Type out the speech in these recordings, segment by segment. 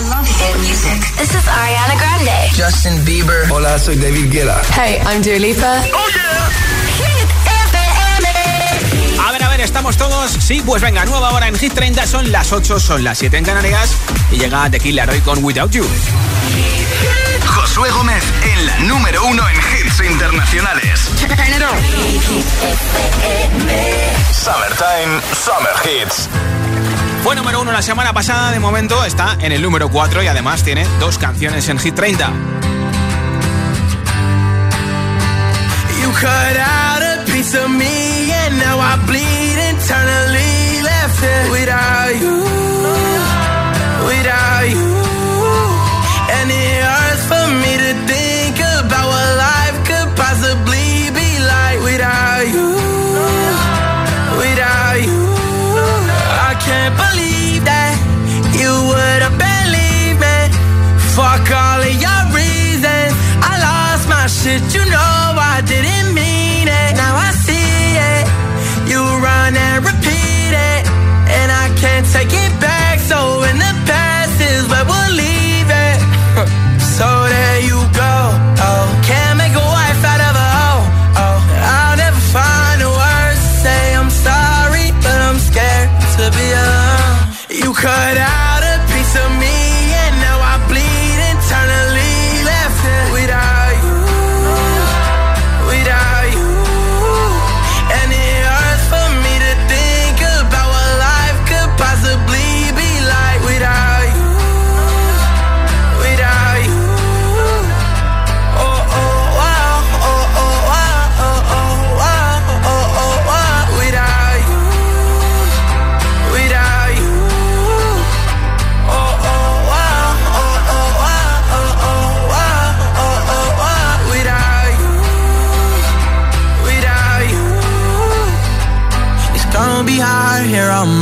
I love hit music. This is Ariana Grande. Justin Bieber. Hola, soy David Guetta. Hey, I'm Dua Lipa. Oh yeah. Hit FM. A ver, a ver, ¿estamos todos? Sí, pues venga, nueva hora en Hit 30, son las 8, son las 7 en Canarias y llega The Killer hoy con Without You. Josué Gómez en la número uno en hits internacionales. Summertime, Summer Hits. Fue número uno la semana pasada, de momento está en el número 4 y además tiene dos canciones en Hit 30. You cut out a piece of me and now I bleed internally left it without you, Fuck all of your reasons. I lost my shit, you know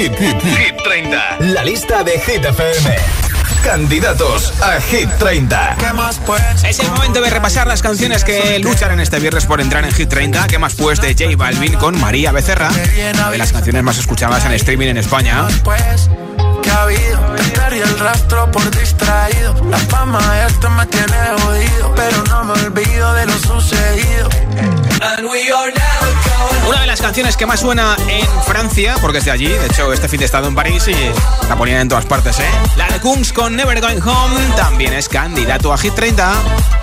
Hit, Hit, Hit 30. La lista de Hit FM. Candidatos a Hit 30. ¿Qué más pues? Es el momento de repasar las canciones que lucharán este viernes por entrar en Hit 30. ¿Qué más pues de J Balvin con María Becerra? Una de las canciones más escuchadas en streaming en España. El rastro por distraído. La fama esta me tiene jodido, pero no me olvido de lo sucedido. Una de las canciones que más suena en Francia, porque es de allí. De hecho, este fin de estado en París y la ponían en todas partes, ¿eh? La de Kungs con Never Going Home también es candidato a Hit 30.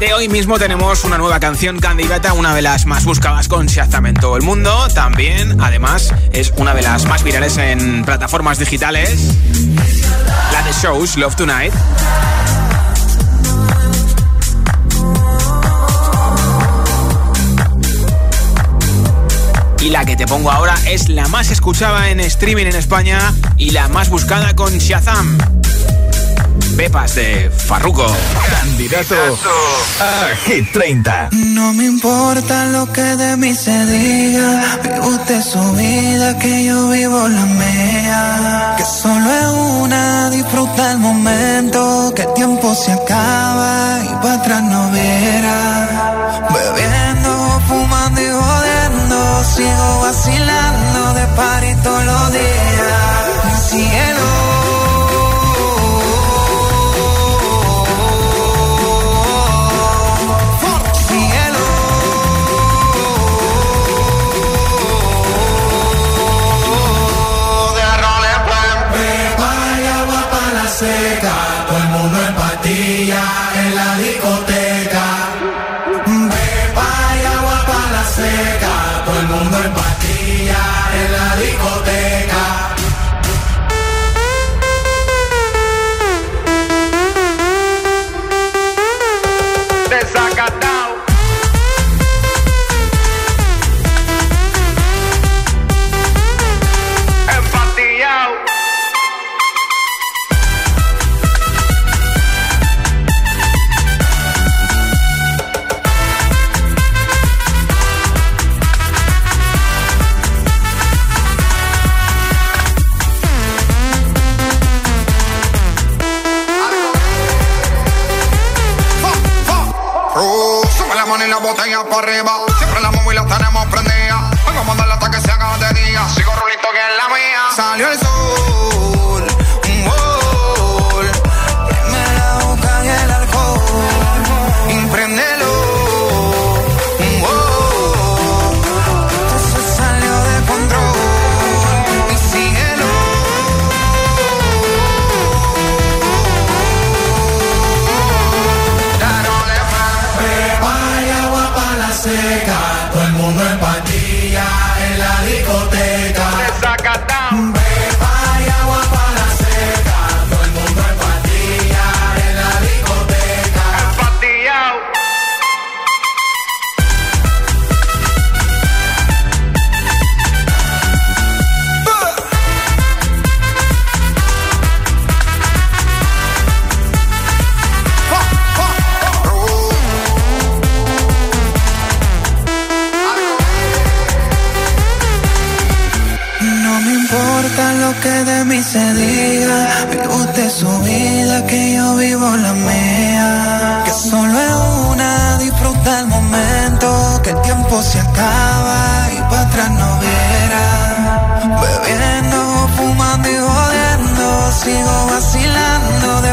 Desde hoy mismo tenemos una nueva canción candidata, una de las más buscadas con Shazam en todo el mundo. También, además, es una de las más virales en plataformas digitales. La de Shows, Love Tonight. Y la que te pongo ahora es la más escuchada en streaming en España y la más buscada con Shazam. Pepas de Farruko. Candidato a Hit 30. No me importa lo que de mí se diga. Vive usted su vida, que yo vivo la mía. Que solo es una, disfruta el momento. Que el tiempo se acaba y para atrás no verá. Bebiendo, fumando y jodiendo. Sigo vacilando de party todos los días. Seca, todo el mundo en patilla en la discoteca. Para arriba.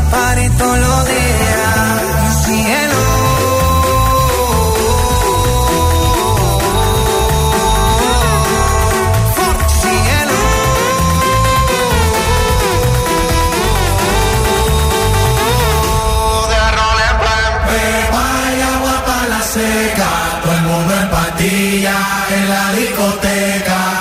De party todos los días. Cielo. Cielo. Beba y agua para la seca, todo el mundo en patilla en la discoteca.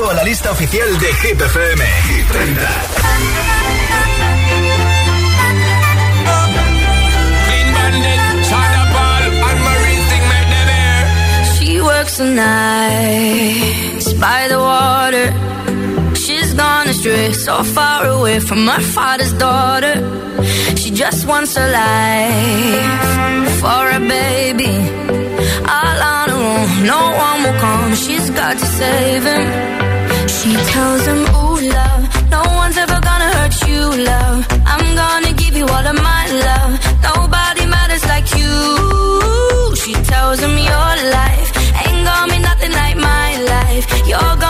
Repaso a la lista oficial de Hit FM. Hit 30. Clean bandit, China Ball, and Marine thing make them air. She works the nights by the water. She's gone astray, so far away from her father's daughter. She just wants a life for a baby. All on her own, no one will come. She's got to save him. She tells him, Ooh, love, no one's ever gonna hurt you, love. I'm gonna give you all of my love. Nobody matters like you. She tells him, Your life ain't gonna be nothing like my life. You're gonna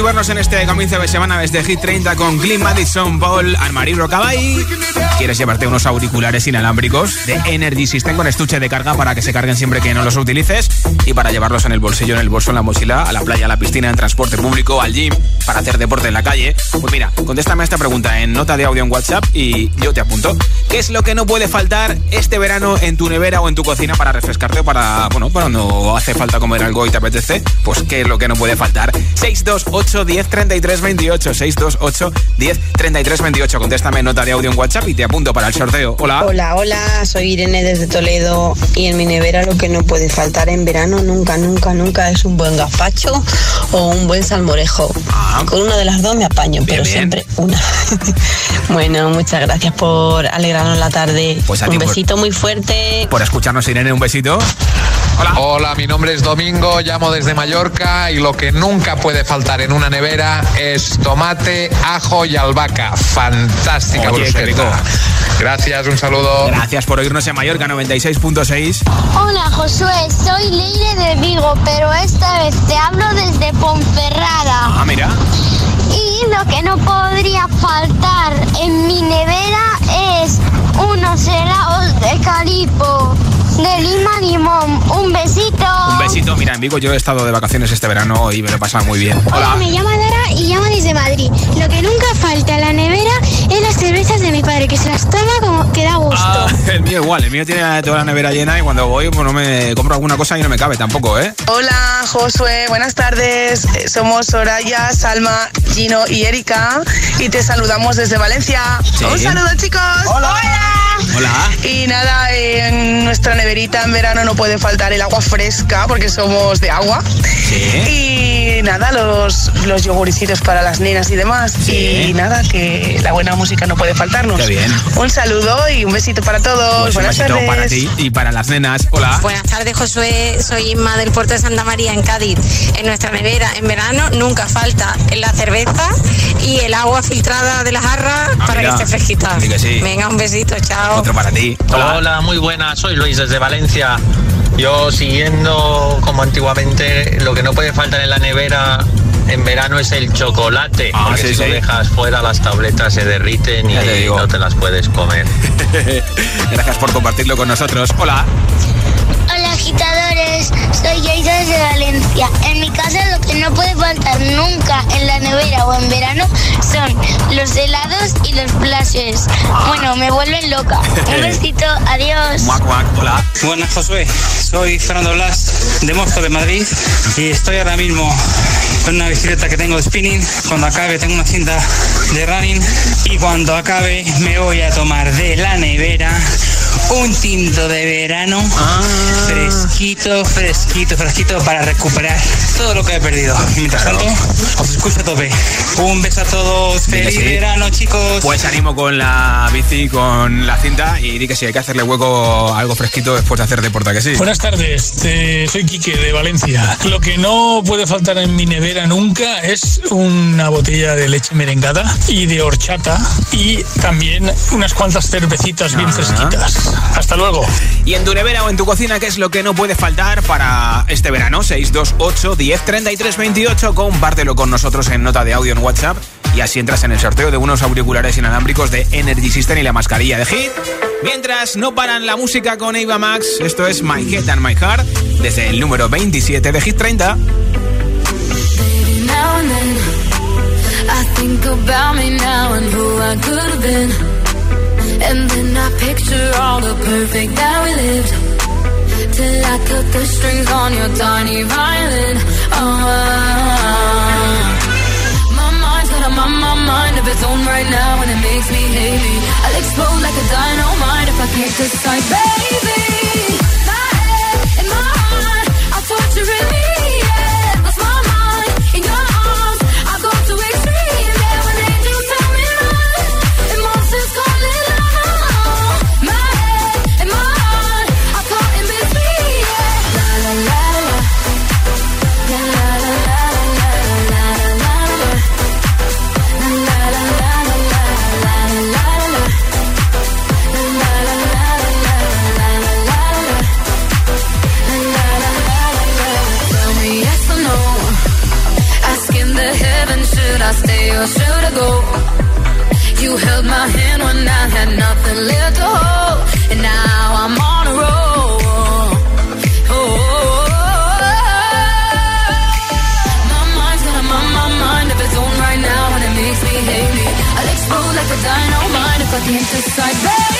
motivarnos en este comienzo de semana desde Hit 30 con Glenn Madison, Paul, Anne-Marie Rocabay. ¿Quieres llevarte unos auriculares inalámbricos de Energy System con estuche de carga para que se carguen siempre que no los utilices? Y para llevarlos en el bolsillo, en el bolso, en la mochila, a la playa, a la piscina, en transporte público, al gym, para hacer deporte en la calle. Pues mira, contéstame a esta pregunta en nota de audio en WhatsApp y yo te apunto. ¿Qué es lo que no puede faltar este verano en tu nevera o en tu cocina para refrescarte o para, bueno, para no hace falta comer algo y te apetece? Pues ¿qué es lo que no puede faltar? 62 628 10 33 28. 628 10 33 28. Contéstame nota de audio en WhatsApp y te apunto para el sorteo. Hola. Hola, hola. Soy Irene desde Toledo y en mi nevera lo que no puede faltar en verano nunca, nunca, nunca es un buen gazpacho o un buen salmorejo. Ah. Con una de las dos me apaño, pero siempre una. bueno, muchas gracias por alegrarnos la tarde. Pues un besito muy fuerte. Por escucharnos, Irene, un besito. Hola. Hola, mi nombre es Domingo, llamo desde Mallorca y lo que nunca puede faltar en una nevera es tomate, ajo y albahaca. Fantástica Oye, Gracias, un saludo. Gracias por oírnos en Mallorca 96.6. Hola, Josué, soy Leire de Vigo, pero esta vez te hablo desde Ponferrada. Ah, mira. Y lo que no podría faltar en mi nevera es unos helados de calipo de lima limón. Un besito. Un besito. Mira, en Vigo yo he estado de vacaciones este verano y me lo he pasado muy bien. Hola. me llamo Dara y llamo desde Madrid. Lo que nunca falta en la nevera es las cervezas de mi padre, que se las toma como que da gusto. Ah, el mío igual, el mío tiene toda la nevera llena y cuando voy pues no me compro alguna cosa y no me cabe tampoco, ¿eh? Hola, Josué, buenas tardes. Somos Soraya, Salma, Gino y Erika y te saludamos desde Valencia. Un saludo, chicos. Hola. Hola. Y nada, en nuestra neverita en verano no puede faltar el agua fresca porque somos de agua. Y nada, los, los yoguricitos para las nenas y demás. Y nada, que la buena música no puede faltarnos. bien. Un saludo y un besito para todos. Pues buenas tardes. para ti y para las nenas. Hola. Buenas tardes, Josué. Soy Inma del puerto de Santa María en Cádiz. En nuestra nevera en verano nunca falta la cerveza y el agua filtrada de la jarra ah, para que esté fresquita. Venga, un besito, chao. Otro para ti. Hola. Hola, muy buena. Soy Luis desde Valencia. Yo siguiendo como antiguamente, lo que no puede faltar en la nevera en verano es el chocolate. Ah, porque si lo dejas fuera las tabletas se derriten y no te las puedes comer. Gracias por compartirlo con nosotros. Hola. Hola agitadores, soy Yaisa desde Valencia. En mi casa lo que no puede faltar nunca en la nevera o en verano son los helados y los flashes. Bueno, me vuelven loca. Un besito, adiós. hola. Buenas Josué, soy Fernando Blas de Mosco de Madrid y estoy ahora mismo con una bicicleta que tengo de spinning. Cuando acabe tengo una cinta de running y cuando acabe me voy a tomar de la nevera un tinto de verano ah. fresquito, fresquito, fresquito para recuperar todo lo que he perdido. Y mientras tanto, os escucho a tope. Un beso a todos, feliz verano chicos. Pues animo con la bici, con la cinta y di que sí, hay que hacerle hueco algo fresquito después de hacer deporte, que sí. Buenas tardes, soy Quique de Valencia. Lo que no puede faltar en mi nevera nunca es una botella de leche merengada y de horchata y también unas cuantas cervecitas bien ah. fresquitas. Hasta luego. Y en tu nevera o en tu cocina, ¿qué es lo que no puede faltar para este verano? 628 10 33 28. Compártelo con nosotros en nota de audio en WhatsApp. Y así entras en el sorteo de unos auriculares inalámbricos de Energy System y la mascarilla de Hit. Mientras no paran la música con Eva Max, esto es My Head and My Heart desde el número 27 de Hit 30. And then I picture all the perfect that we lived. Till I cut the strings on your tiny violin. Oh, my mind's got a my, my mind of its own right now, and it makes me hate. I'll explode like a dynamite if I can't decide, baby. My head and my heart should I go? You held my hand when I had nothing left to hold, and now I'm on a roll. Oh, oh, oh, my mind, my mind of its own right now, and it makes me hate me. I'll explode like a dynamite if I can't decide, baby.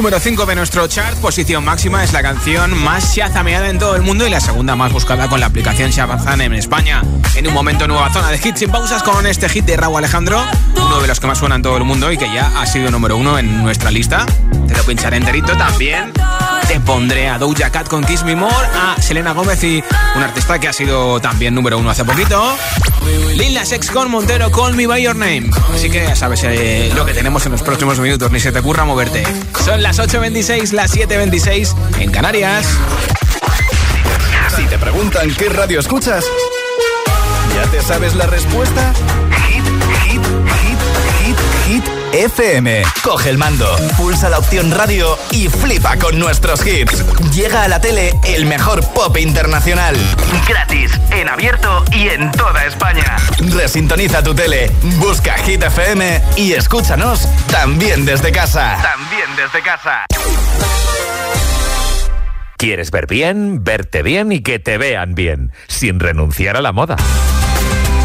Número 5 de nuestro chart. Posición máxima es la canción más shazameada en todo el mundo y la segunda más buscada con la aplicación Shazam en España. En un momento, nueva zona de hits sin pausas con este hit de Raúl Alejandro, uno de los que más suena en todo el mundo y que ya ha sido número uno en nuestra lista. Te lo pincharé enterito también. Te pondré a Doja Cat con Kiss Me More, a Selena Gómez y un artista que ha sido también número uno hace poquito. Lil Nas X con Montero, Call Me By Your Name. Así que ya sabes eh, lo que tenemos en los próximos minutos, ni se te ocurra moverte. Son las 8.26, las 7.26 en Canarias. Si te preguntan qué radio escuchas, ¿ya te sabes la respuesta? FM. Coge el mando, pulsa la opción radio y flipa con nuestros hits. Llega a la tele el mejor pop internacional. Gratis, en abierto y en toda España. Resintoniza tu tele, busca Hit FM y escúchanos también desde casa. También desde casa. ¿Quieres ver bien, verte bien y que te vean bien, sin renunciar a la moda?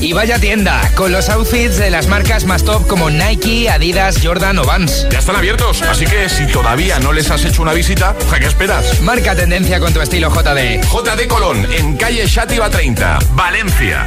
Y vaya tienda, con los outfits de las marcas más top como Nike, Adidas, Jordan o Vans. Ya están abiertos, así que si todavía no les has hecho una visita, ¿a qué esperas? Marca tendencia con tu estilo JD. JD Colón, en calle Shativa 30, Valencia.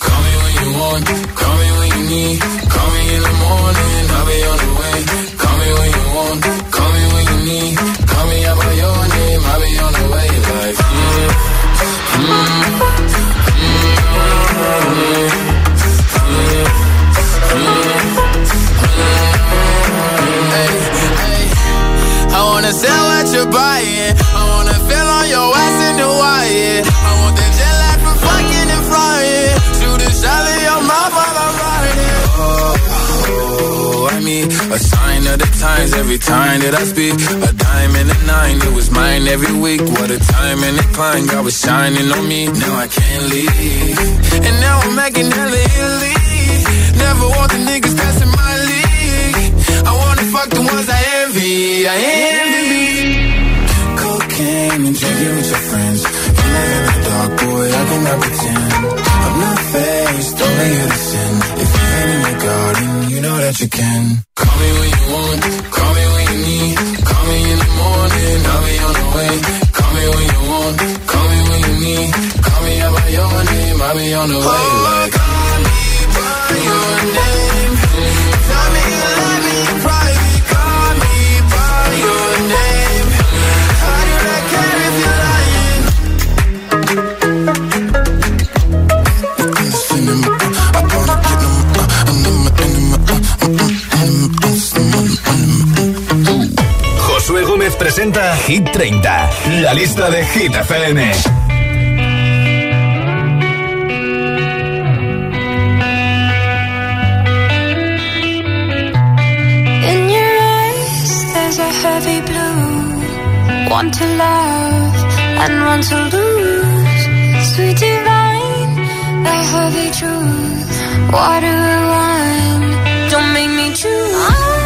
on. Call me when you need of the times every time that I speak. A diamond and a nine, it was mine every week. What a time and a climb, God was shining on me. Now I can't leave. And now I'm making hella Italy. Never want the niggas passing my league. I wanna fuck the ones I envy. I envy. Cocaine and drinking with your friends. You live in the dark, boy, I cannot pretend. I'm not faced, only innocent. If you're in your garden, you know that you can. when you want, call me when you need. Call me in the morning, I'll be on the way. Call me when you want, call me when you need. Call me out by your name, I'll be on the way. Oh, like presenta Hit 30, la lista de Hit FM. In your eyes, there's a heavy blue. One to love and one to lose. Sweet divine, the heavy truth. Water and wine, don't make me choose.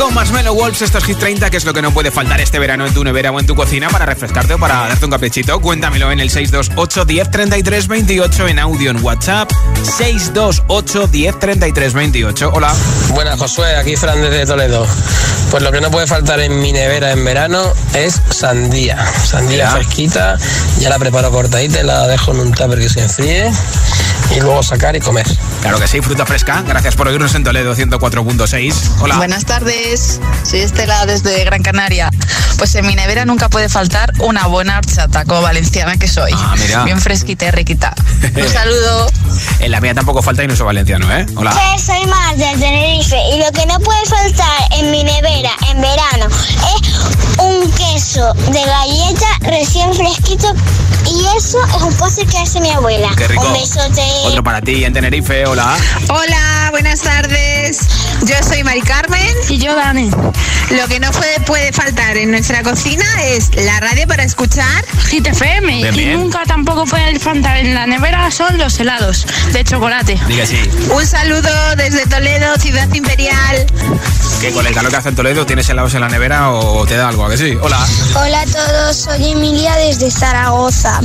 Con Marshmallow Wolves, esto es Hit 30, que es lo que no puede faltar este verano en tu nevera o en tu cocina para refrescarte o para darte un caprichito. Cuéntamelo en el 628 10 33 28 en audio en WhatsApp. 628 10 33 28. Hola. Buenas, Josué, aquí Fran desde Toledo. Pues lo que no puede faltar en mi nevera en verano es sandía. Sandía fresquita, ya la preparo cortadita y la dejo en un tupper que se enfríe y luego sacar y comer. Claro que sí, fruta fresca. Gracias por oírnos en Toledo 104.6. Hola. Buenas tardes, soy Estela desde Gran Canaria. Pues en mi nevera nunca puede faltar una buena horchata, como valenciana que soy. Ah, mira. Bien fresquita y riquita. Un saludo. En la mía tampoco falta y no soy valenciano, ¿eh? Hola. Pues soy más de Tenerife y lo que no puede faltar en mi nevera en verano es un queso de galleta recién fresquito y eso es un postre que hace mi abuela. Qué rico. Un besote. Otro para ti en Tenerife, hola. Hola, buenas tardes. Yo soy Mari Carmen. Y yo, Dani. Lo que no puede, puede faltar en nuestra cocina es la radio para escuchar Hit FM. Bien, y bien. nunca tampoco puede faltar en la nevera son los helados de chocolate. Diga sí. Un saludo desde Toledo, Ciudad Imperial. ¿Qué con el calor que hace en Toledo? ¿Tienes helados en la nevera o te da algo? ¿A que sí? Hola. Hola a todos, soy Emilia desde Zaragoza.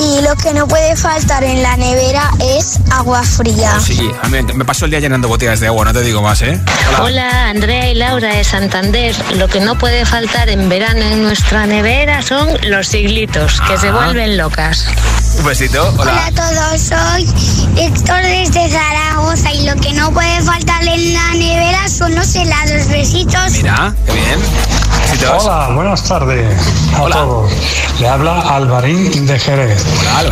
Y lo que no puede faltar en la nevera es agua fría. Sí, a mí me paso el día llenando botellas de agua, no te digo más, ¿eh? Hola. Hola, Andrea y Laura de Santander. Lo que no puede faltar en verano en nuestra nevera son los siglitos, que se Ah. vuelven locas. Un besito, Hola hola. a todos, soy Héctor desde Zaragoza y lo que no puede faltar en la nevera son los helados. Besitos. Mira, qué bien. Besitos. Hola, buenas tardes a todos. Le habla Alvarín de Jerez.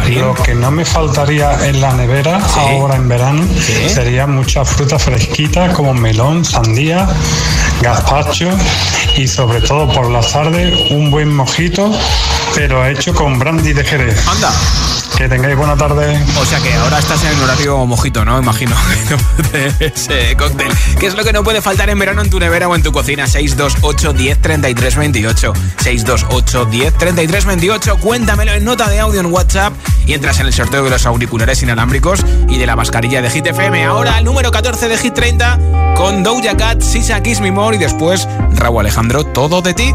Lo que no me faltaría en la nevera ahora en verano sería mucha fruta fresquita como melón, sandía, gazpacho y sobre todo por las tardes un buen mojito, pero hecho con brandy de Jerez. Anda. Que tengáis buena tarde. O sea que ahora estás en el horario mojito, ¿no? Imagino. ese cóctel. ¿Qué es lo que no puede faltar en verano en tu nevera o en tu cocina? 628 10 33 28. 628 10 33 28. Cuéntamelo en nota de audio en WhatsApp y entras en el sorteo de los auriculares inalámbricos y de la mascarilla de Hit FM. Ahora el número 14 de Hit 30 con Doja Cat, Sisa Kiss Me More y después Raúl Alejandro, todo de ti.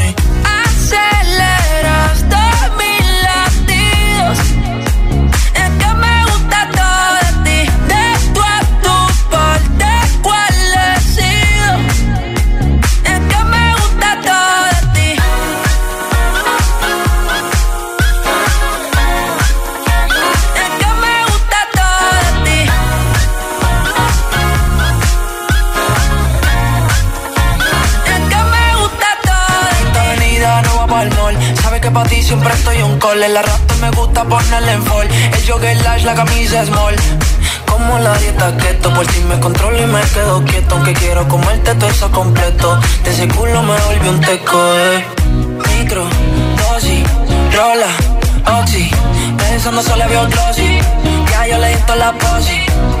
siempre estoy un call. El rato me gusta ponerle en fall. El jogger lash, la camisa small. Como la dieta keto, por si me controlo y me quedo quieto. Aunque quiero comerte todo eso completo. De ese culo me volví un teco, eh. Micro, dosis, rola, oxi. Pensando solo había un glossy. Ya yo le di la posi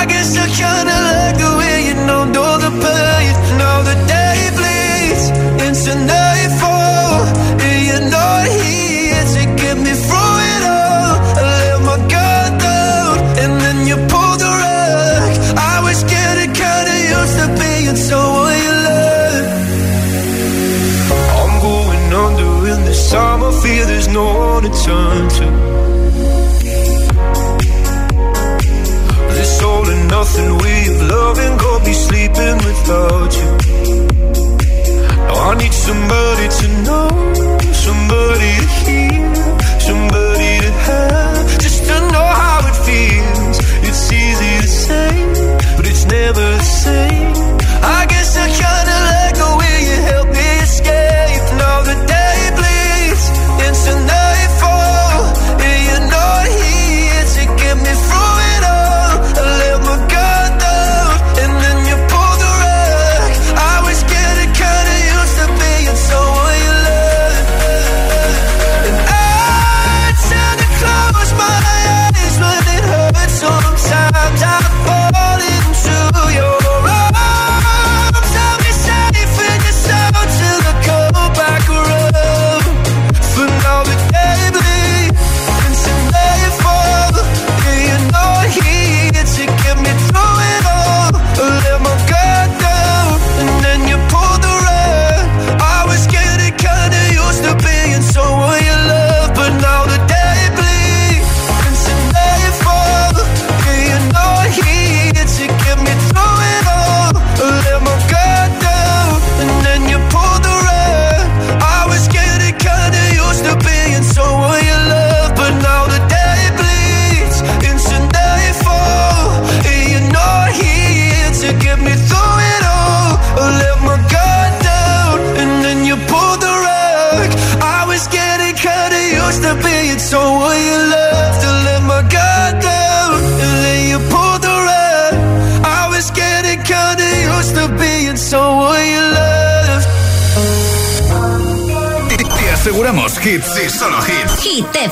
I guess I kinda like the way you know, know the pain. Now the day bleeds into nightfall, and you're not here to get me through it all. I let my guard down, and then you pulled the rug. I was getting kinda used to being someone you love. I'm going under in this time. I fear there's no one to turn to. Nothing way of loving got me sleeping without you. Now I need somebody to know, somebody to hear, somebody to have, just to know how it feels. It's easy to say, but it's never the same.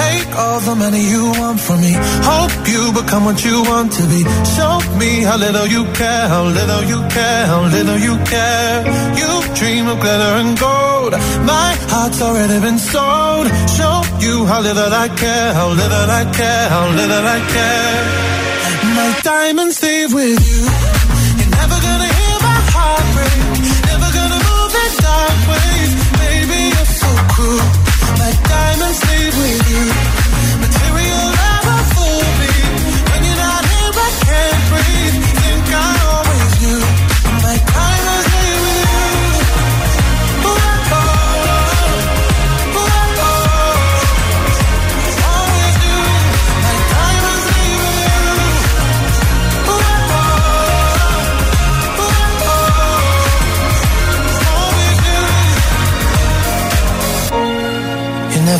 Take all the money you want from me. Hope you become what you want to be. Show me how little you care, how little you care, how little you care. You dream of glitter and gold. My heart's already been sold. Show you how little I care, how little I care, how little I care. My diamonds leave with you. With you.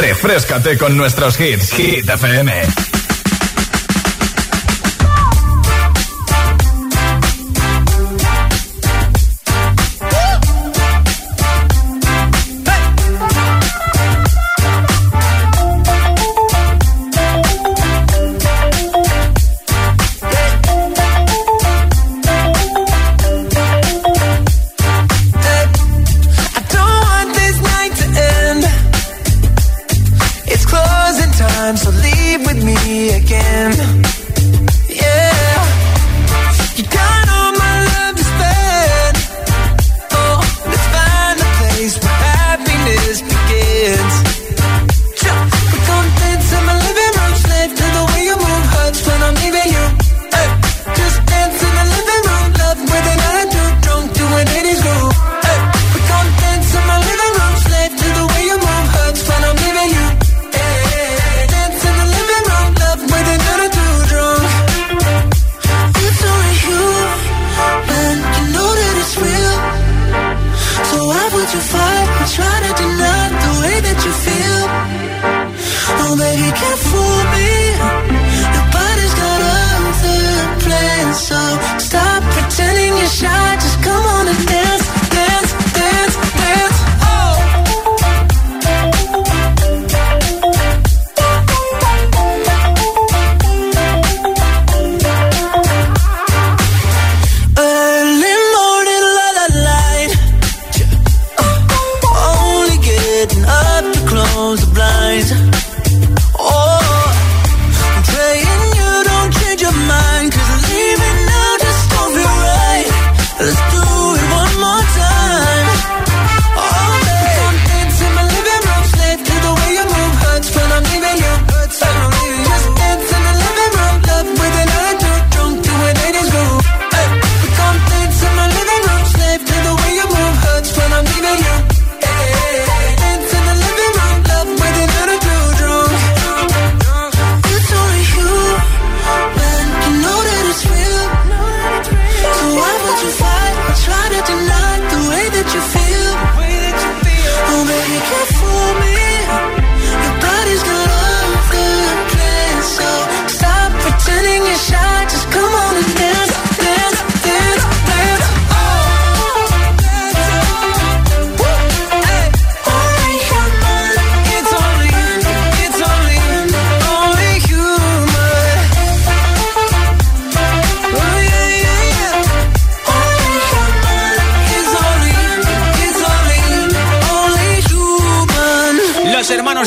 Refrescate con nuestros hits. Hit FM.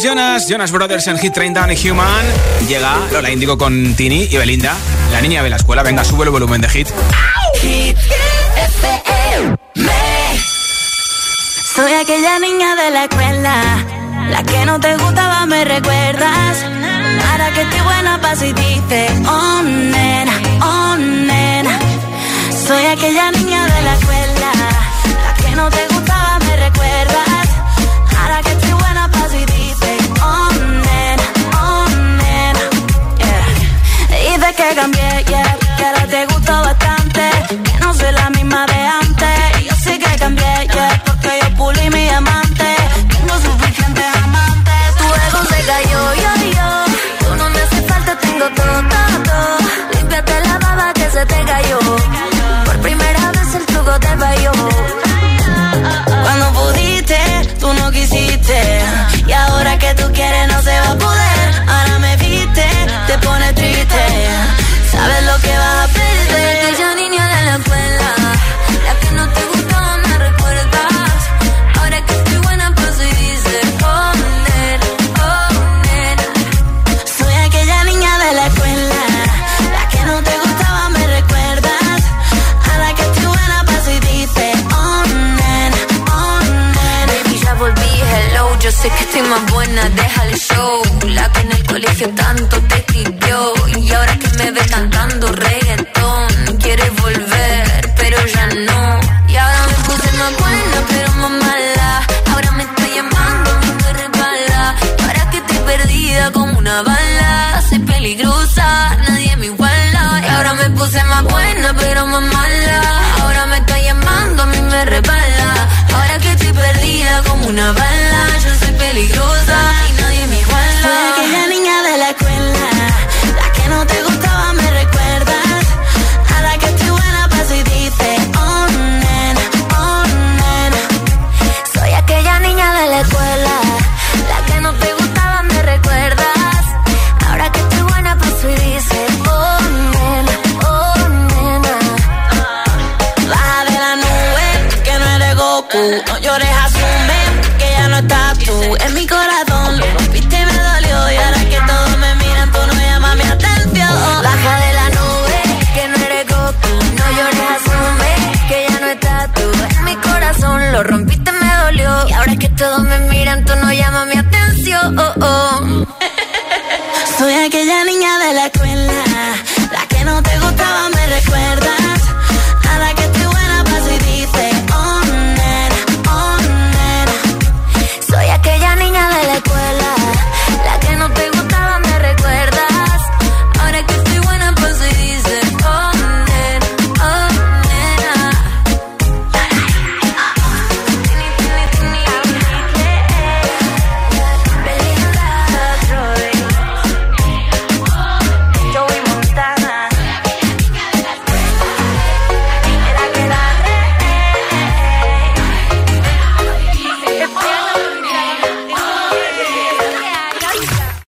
Jonas Brothers en Hit 30 y Human. Llega Lola Índigo con Tini y Belinda. La niña de la escuela. Venga, sube el volumen de Hit. Soy aquella niña de la escuela. La que no te gustaba, me recuerdas. Ahora que estoy buena, pasa y dice, oh oh. Soy aquella niña de la escuela. La que no te Cambié, yeah, que ahora te gustó bastante. Que no soy la misma de antes. Y yo sí que cambié, yeah, porque yo pulí mi amante. Tengo suficientes amantes. Tu ego se cayó, yo, yo. Tú no me hace falta, tengo todo, todo, todo. Límpiate la baba que se te cayó. Por primera vez el truco te falló. Cuando pudiste, tú no quisiste. Y ahora que tú quieres, no se va a poder. Ahora me viste, te pone triste. Sabes lo que vas a perder. Aquella niña de la escuela, la que no te gustaba, me recuerdas. Ahora que estoy buena, paso y dice, oh, nena. Soy aquella niña de la escuela, la que no te gustaba, me recuerdas. Ahora que estoy buena, paso y dice, oh, nena. Baby, ya volví, hello, yo sé que estoy más buena, deja el show. La que en el colegio tanto te escribió. Ahora que me ves cantando reggaetón,